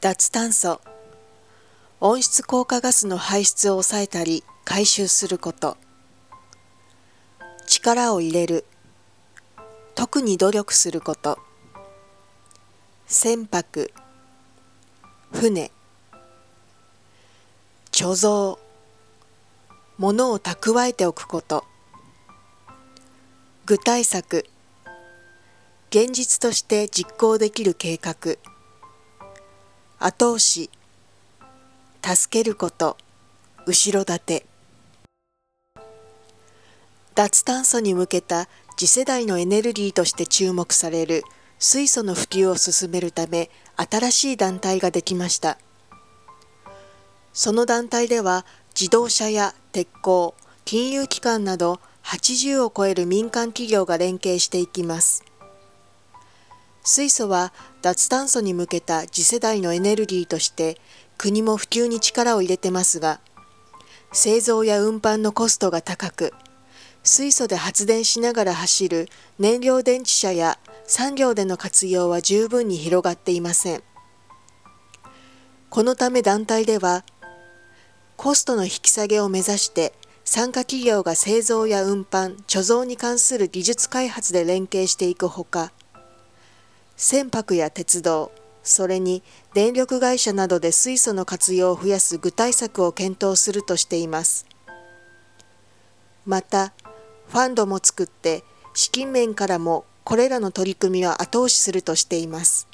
脱炭素。温室効果ガスの排出を抑えたり回収すること。力を入れる。特に努力すること。船舶。船。貯蔵。物を蓄えておくこと。具体策。現実として実行できる計画。後押し。助けること。後ろ盾。脱炭素に向けた次世代のエネルギーとして注目される水素の普及を進めるため新しい団体ができました。その団体では自動車や鉄鋼金融機関など80を超える民間企業が連携していきます。水素は脱炭素に向けた次世代のエネルギーとして国も普及に力を入れてますが製造や運搬のコストが高く水素で発電しながら走る燃料電池車や産業での活用は十分に広がっていません。このため団体ではコストの引き下げを目指して参加企業が製造や運搬貯蔵に関する技術開発で連携していくほか船舶や鉄道それに電力会社などで水素の活用を増やす具体策を検討するとしていますまたファンドも作って資金面からもこれらの取り組みを後押しするとしています。